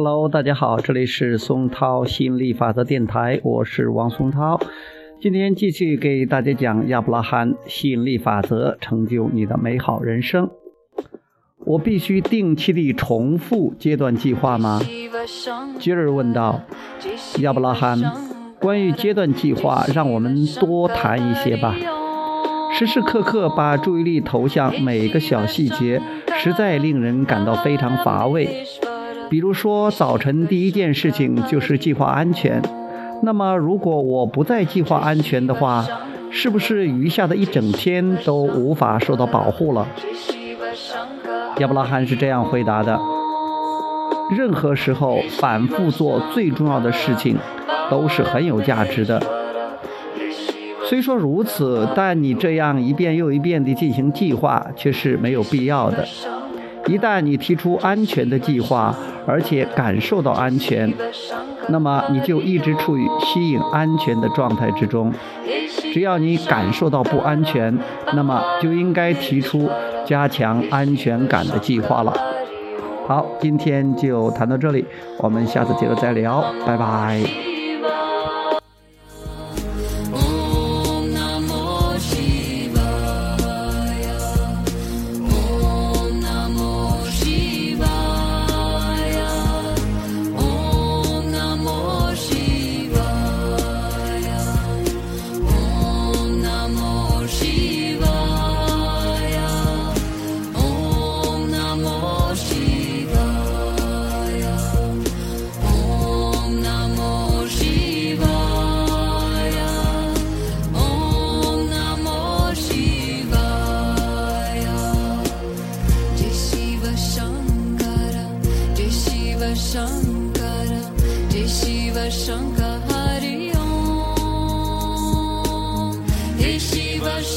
Hello，大家好，这里是松涛吸引力法则电台，我是王松涛。今天继续给大家讲亚伯拉罕吸引力法则，成就你的美好人生。我必须定期地重复阶段计划吗？吉尔问道。亚伯拉罕，关于阶段计划，让我们多谈一些吧。时时刻刻把注意力投向每个小细节，实在令人感到非常乏味。比如说，早晨第一件事情就是计划安全。那么，如果我不再计划安全的话，是不是余下的一整天都无法受到保护了？亚伯拉罕是这样回答的：任何时候反复做最重要的事情，都是很有价值的。虽说如此，但你这样一遍又一遍地进行计划，却是没有必要的。一旦你提出安全的计划，而且感受到安全，那么你就一直处于吸引安全的状态之中。只要你感受到不安全，那么就应该提出加强安全感的计划了。好，今天就谈到这里，我们下次接着再聊，拜拜。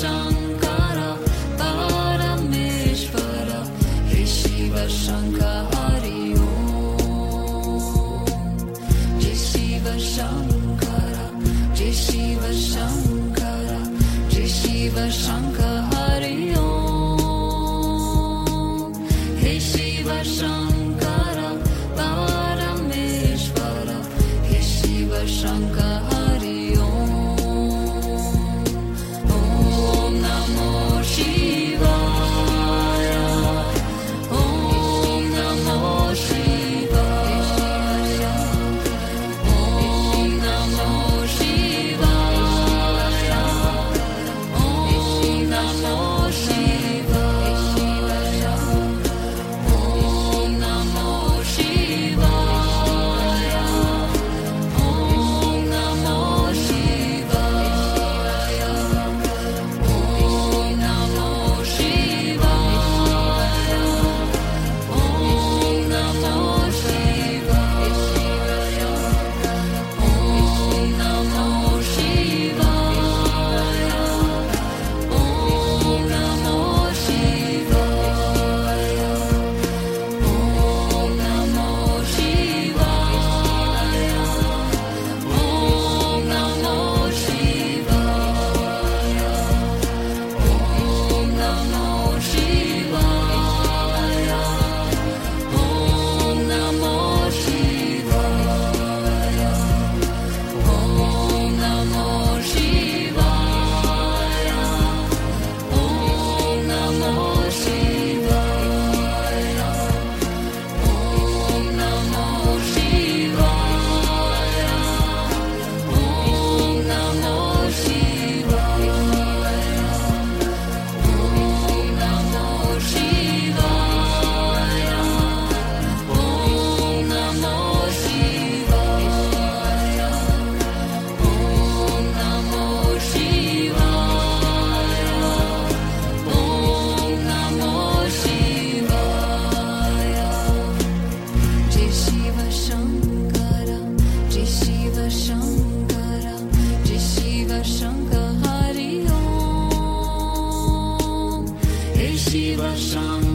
song. some